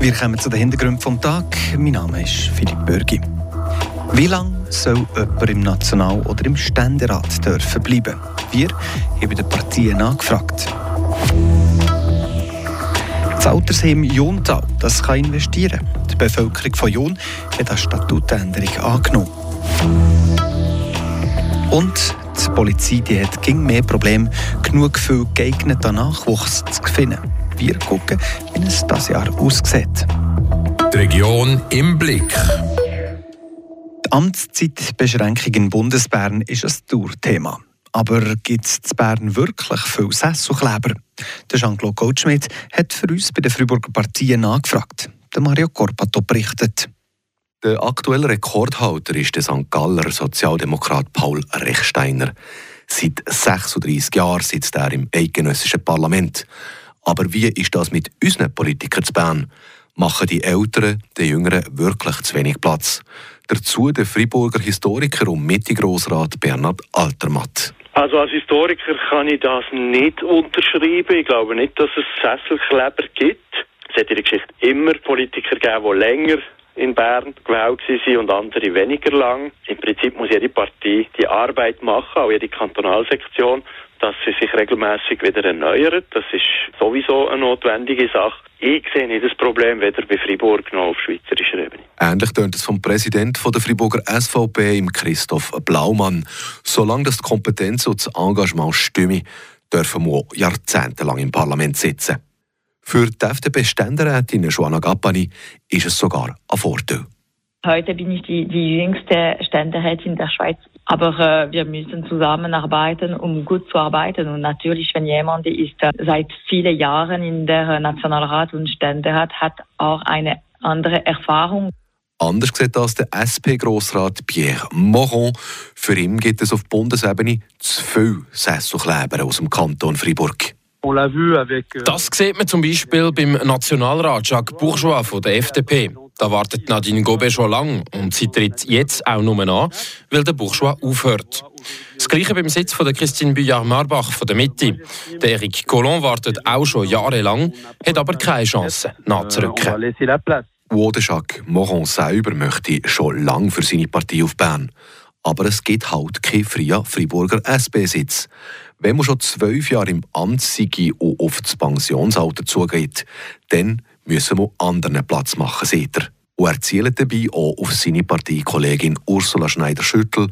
Wir kommen zu den Hintergründen vom Tag. Mein Name ist Philipp Bürgi. Wie lange soll jemand im National- oder im Ständerat dürfen bleiben? Wir haben den Partien angefragt. Das Altersheim Jontal das kann investieren. Die Bevölkerung von Jon hat eine Statutänderung angenommen. Und die Polizei die hat ging mehr Probleme, genug viel geeigneten Nachwuchs zu finden. Wir gucken, wie es das Jahr aussieht. Die Region im Blick. Die Amtszeitbeschränkung in Bundesbern ist ein Tourthema. Aber gibt es in Bern wirklich viele Sesselkleber? Der Jean-Claude Goldschmidt hat für uns bei den Freiburger Partien nachgefragt. Der Mario Corpato berichtet. Der aktuelle Rekordhalter ist der St. Galler Sozialdemokrat Paul Rechsteiner. Seit 36 Jahren sitzt er im eidgenössischen Parlament. Aber wie ist das mit unseren Politikern zu Bern? Machen die Älteren den Jüngeren wirklich zu wenig Platz? Dazu der Freiburger Historiker und Mitte-Grossrat Bernhard Altermatt. Also als Historiker kann ich das nicht unterschreiben. Ich glaube nicht, dass es Sesselkleber gibt. Es hat in der Geschichte immer Politiker gegeben, die länger in Bern gewählt waren und andere weniger lang. Im Prinzip muss jede Partei die Arbeit machen, auch jede Kantonalsektion, dass sie sich regelmäßig wieder erneuert. Das ist sowieso eine notwendige Sache. Ich sehe nicht das Problem, weder bei Fribourg noch auf schweizerischer Ebene. Ähnlich tönt es vom Präsidenten der Friburger SVP, Christoph Blaumann. Solange das die Kompetenz und das Engagement stimmen, dürfen wir jahrzehntelang im Parlament sitzen. Für die FDP-Ständerätin Joanna Gappani ist es sogar ein Vorteil. Heute bin ich die, die jüngste Ständerätin der Schweiz. Aber äh, wir müssen zusammenarbeiten, um gut zu arbeiten. Und natürlich, wenn jemand ist äh, seit vielen Jahren in der Nationalrat und Ständerat, hat auch eine andere Erfahrung. Anders sieht das der SP-Grossrat Pierre Moron. Für ihn gibt es auf Bundesebene zu viele Sesselkleber aus dem Kanton Fribourg. Euh, das sieht man zum Beispiel beim Nationalrat Jacques Bourgeois von der FDP. Da wartet Nadine Gobet schon lange und sie tritt jetzt auch nur an, weil der Bourgeois aufhört. Das Gleiche beim Sitz von der Christine Buyard-Marbach von der Mitte. Der Eric Collomb wartet auch schon jahrelang, hat aber keine Chance nachzurücken. Wo der Jacques Moron selber möchte schon lange für seine Partei auf Bern. Aber es gibt halt keinen freien Friburger SP-Sitz. Wenn man schon zwölf Jahre im Amt sei und auf das Pensionsalter zugeht, dann müssen wir anderen Platz machen, sieht er. Und er zielt dabei auch auf seine Parteikollegin Ursula Schneider-Schüttel,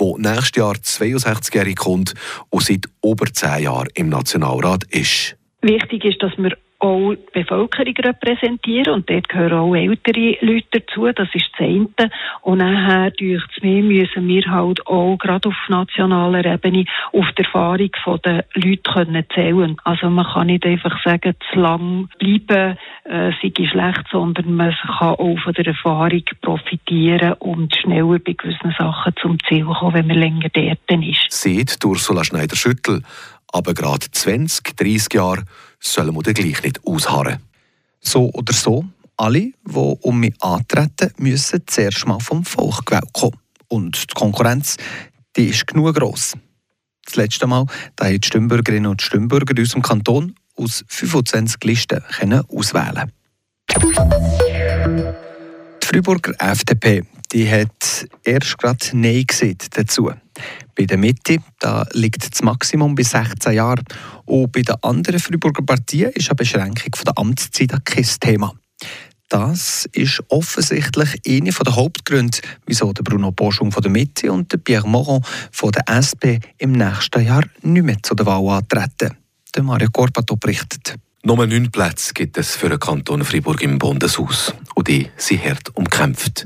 die nächstes Jahr 62-jährig kommt und seit über zehn Jahren im Nationalrat ist. Wichtig ist, dass wir auch die Bevölkerung repräsentieren und dort gehören auch ältere Leute dazu, das ist das eine. Und nachher, durch mir, müssen wir halt auch gerade auf nationaler Ebene auf die Erfahrung der Leute können zählen Also man kann nicht einfach sagen, zu lang bleiben äh, sei schlecht, sondern man kann auch von der Erfahrung profitieren und schneller bei gewissen Sachen zum Ziel kommen, wenn man länger dort ist. Sieht Ursula Schneider-Schüttel, aber gerade 20, 30 Jahre sollen wir gleich nicht ausharren. So oder so, alle, die um mich antreten, müssen zuerst mal vom Volk gewählt kommen. Und die Konkurrenz, die ist genug gross. Das letzte Mal da haben die Stimmbürgerinnen und Stimmbürger in unserem Kanton aus 25 Listen können auswählen Die Freiburger FDP die hat erst gerade Nein gesagt dazu. Bei der Mitte da liegt das Maximum bei 16 Jahren. Und bei den anderen Freiburger Partien ist eine Beschränkung der Amtszeit kein Thema. Das ist offensichtlich einer der Hauptgründe, wieso Bruno Boschung von der Mitte und Pierre Moron von der SP im nächsten Jahr nicht mehr zu der Wahl antreten. Der Mario Corpato berichtet. Nur neun Plätze gibt es für den Kanton Freiburg im Bundeshaus. Und die sind hart umkämpft.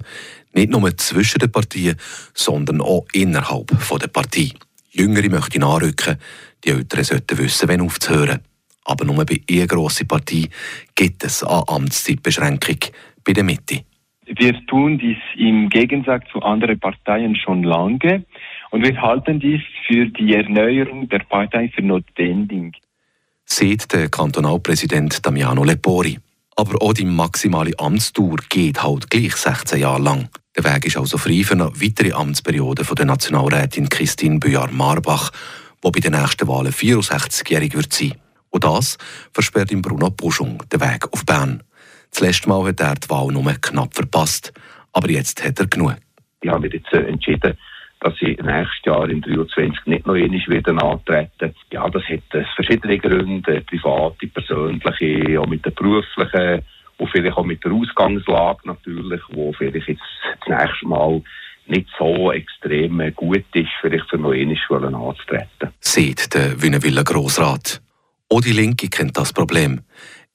Nicht nur zwischen den Partien, sondern auch innerhalb der Partei. Jüngere möchten anrücken, die Älteren sollten wissen, wenn aufzuhören. Aber nur bei einer grossen Partei gibt es eine Amtszeitbeschränkung bei der Mitte. Wir tun dies im Gegensatz zu anderen Parteien schon lange und wir halten dies für die Erneuerung der Partei für notwendig. Sieht der Kantonalpräsident Damiano Lepori. Aber auch die maximale Amtsdauer geht halt gleich 16 Jahre lang. Der Weg ist also frei für eine weitere Amtsperiode von der Nationalrätin Christine Buyard-Marbach, die bei den nächsten Wahlen 64-jährig wird sein. Und das versperrt ihm Bruno Buschung den Weg auf Bern. Das letzte Mal hat er die Wahl nur knapp verpasst. Aber jetzt hat er genug. Ich habe mich jetzt äh, entschieden, dass ich nächstes Jahr im 23 nicht noch einmal wieder antreten Ja, das hat äh, verschiedene Gründe, private, persönliche, auch mit der beruflichen und vielleicht auch mit der Ausgangslage natürlich, wo vielleicht jetzt das nächste Mal nicht so extrem gut ist, vielleicht für noch einmal anzutreten. Sieht der Wienerwiller Grossrat. Auch die Linke kennt das Problem.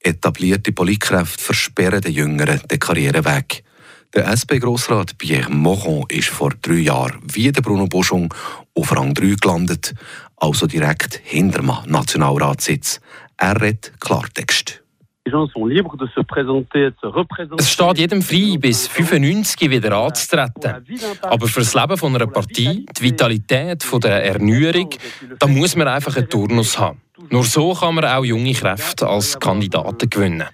Etablierte Politkräfte versperren den Jüngeren den Karriereweg. Der SP-Grossrat Pierre Moron ist vor drei Jahren wie der Bruno Boschung auf Rang 3 gelandet, also direkt hinter dem Nationalratssitz. Er redet Klartext. Es steht jedem frei, bis 95 wieder anzutreten. Aber für das Leben von einer Partei, die Vitalität der Erneuerung, da muss man einfach einen Turnus haben. Nur so kann man auch junge Kräfte als Kandidaten gewinnen.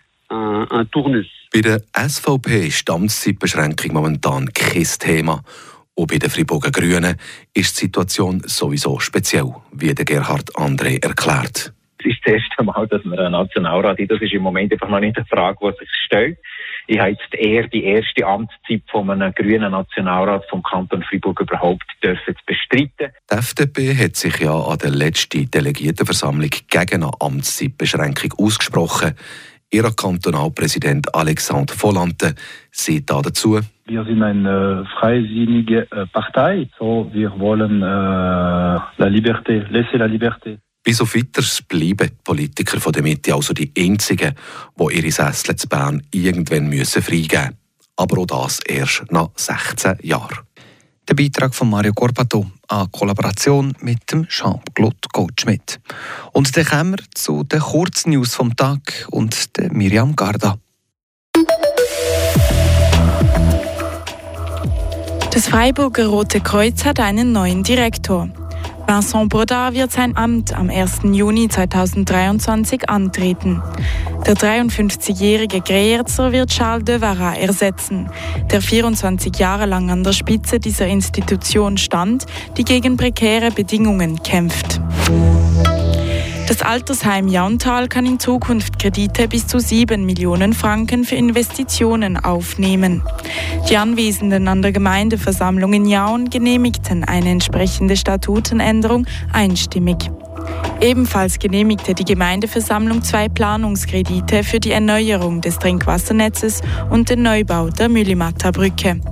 Bei der SVP ist die Amtszeitbeschränkung momentan kein Thema. Und bei den Friburger Grünen ist die Situation sowieso speziell, wie der Gerhard André erklärt. Ist das erste Mal, dass wir einen Nationalrat haben. Das ist im Moment einfach noch nicht eine Frage, die sich stellt. Ich habe jetzt eher die erste Amtszeit von einem grünen Nationalrat vom Kanton Freiburg überhaupt dürfen zu bestreiten. Die FDP hat sich ja an der letzten Delegiertenversammlung gegen eine Amtszeitbeschränkung ausgesprochen. Ihr Kantonalpräsident Alexandre Volante sieht dazu. Wir sind eine freisinnige äh, Partei, so wir wollen äh, la liberté, laisser la liberté. Bis auf weiteres bleiben die Politiker von der Mitte also die einzigen, die ihre Sessel zu Bern irgendwann müssen freigeben müssen. Aber auch das erst nach 16 Jahren. Der Beitrag von Mario Corpato an Kollaboration mit dem Jean-Claude Goldschmidt. Und dann kommen wir zu den Kurznews vom Tag und der Miriam Garda. Das Freiburger Rote Kreuz hat einen neuen Direktor. Vincent Baudard wird sein Amt am 1. Juni 2023 antreten. Der 53-jährige Greyerzer wird Charles de Vara ersetzen, der 24 Jahre lang an der Spitze dieser Institution stand, die gegen prekäre Bedingungen kämpft. Das Altersheim Jauntal kann in Zukunft Kredite bis zu 7 Millionen Franken für Investitionen aufnehmen. Die Anwesenden an der Gemeindeversammlung in Jaun genehmigten eine entsprechende Statutenänderung einstimmig. Ebenfalls genehmigte die Gemeindeversammlung zwei Planungskredite für die Erneuerung des Trinkwassernetzes und den Neubau der Müllimatta-Brücke.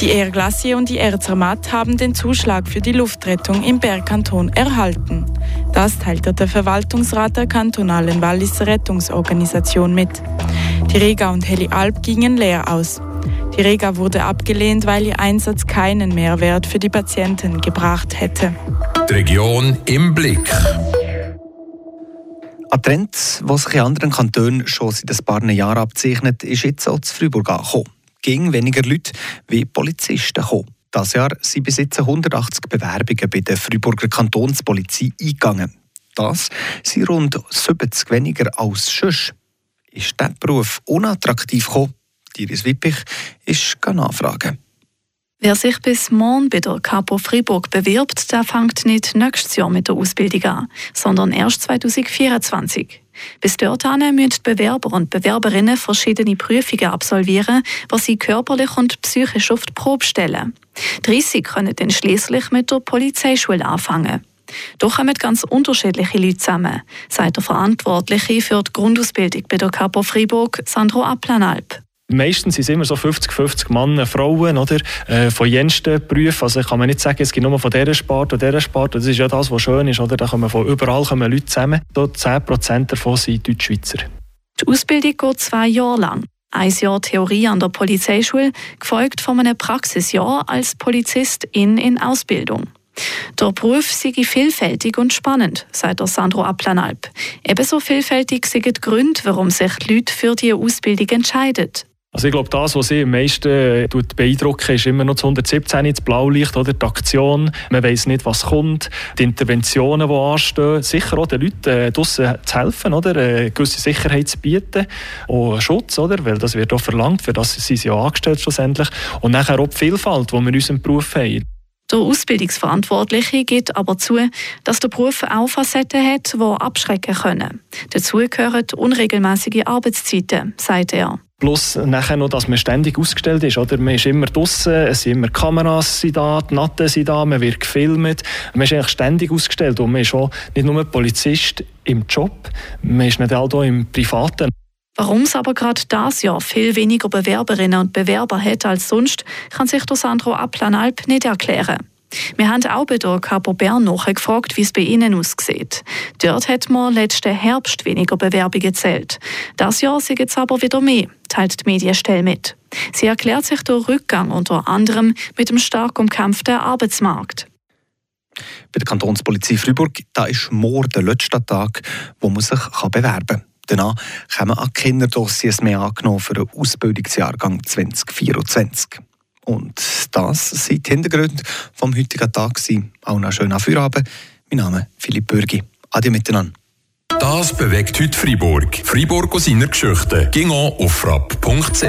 Die Air Glacier und die Air Zermatt haben den Zuschlag für die Luftrettung im Bergkanton erhalten. Das teilte der Verwaltungsrat der kantonalen Walliser Rettungsorganisation mit. Die Rega und Heli Alp gingen leer aus. Die Rega wurde abgelehnt, weil ihr Einsatz keinen Mehrwert für die Patienten gebracht hätte. Die Region im Blick. Ein Trend, der sich in anderen Kantonen schon seit ein paar Jahren abzeichnet, ist jetzt auch zu Freiburg angekommen ging weniger Leute wie Polizisten kommen. Das Jahr sind bis jetzt 180 Bewerbungen bei der Freiburger Kantonspolizei eingegangen. Das sind rund 70 weniger als sonst. Ist dieser Beruf unattraktiv gekommen? Iris Wippich ist nachfragen. Wer sich bis morgen bei der Capo Fribourg bewirbt, der fängt nicht nächstes Jahr mit der Ausbildung an, sondern erst 2024. Bis dorthin müssen die Bewerber und Bewerberinnen verschiedene Prüfungen absolvieren, was sie körperlich und psychisch auf die Probe stellen. 30 können dann schließlich mit der Polizeischule anfangen. Doch kommen ganz unterschiedliche Leute zusammen, sagt der Verantwortliche für die Grundausbildung bei der Capo Fribourg, Sandro Aplanalp. Meistens sind es immer so 50-50 Männer, Frauen, oder? Äh, von jensten Berufen. Also kann man nicht sagen, es gibt nur von dieser Sport oder dieser Sport. Das ist ja das, was schön ist, oder? Da kommen von überall kommen Leute zusammen. So 10% davon sind Deutschschweizer. Die Ausbildung geht zwei Jahre lang. Ein Jahr Theorie an der Polizeischule, gefolgt von einem Praxisjahr als Polizistin in Ausbildung. Der Beruf sei vielfältig und spannend, sagt der Sandro Aplanalp. Ebenso vielfältig sind die Gründe, warum sich die Leute für diese Ausbildung entscheiden. Also ich glaube, das, was sie am meisten äh, beeindruckt, ist immer noch das 117, das Blaulicht, oder? die Aktion. Man weiß nicht, was kommt, die Interventionen, die anstehen. Sicher auch den Leuten äh, draussen zu helfen, oder? Eine gewisse Sicherheit zu bieten, auch Schutz, oder? weil das wird auch verlangt, für das sind sie ja angestellt schlussendlich. Und nachher auch die Vielfalt, die wir in unserem Beruf haben. Der Ausbildungsverantwortliche gibt aber zu, dass der Beruf auch Facetten hat, die abschrecken können. Dazu gehören unregelmäßige Arbeitszeiten, sagt er. Plus nachher noch, dass man ständig ausgestellt ist. Oder? Man ist immer draußen, es sind immer Kameras sind da, die Natten sind da, man wird gefilmt. Man ist eigentlich ständig ausgestellt und man ist auch nicht nur Polizist im Job, man ist nicht auch im Privaten. Warum es aber gerade das Jahr viel weniger Bewerberinnen und Bewerber hat als sonst, kann sich der Sandro Aplanalp nicht erklären. Wir haben auch bei der Capo Bern nachgefragt, wie es bei Ihnen aussieht. Dort hat man letzten Herbst weniger Bewerbungen gezählt. Das Jahr sind es aber wieder mehr, teilt die Medienstelle mit. Sie erklärt sich der Rückgang unter anderem mit dem stark umkämpften Arbeitsmarkt. Bei der Kantonspolizei Freiburg da ist morgen der letzte Tag, wo man sich bewerben kann. Danach kommen an Kinderdossiers mehr angenommen für den Ausbildungsjahrgang 2024. Und das sind die Hintergründe vom heutigen Tag. Auch noch schönen Feierabend. Mein Name ist Philipp Bürgi. Adi miteinander. Das bewegt heute Freiburg. Freiburg aus seiner Geschichte. Ging auf frapp.ch.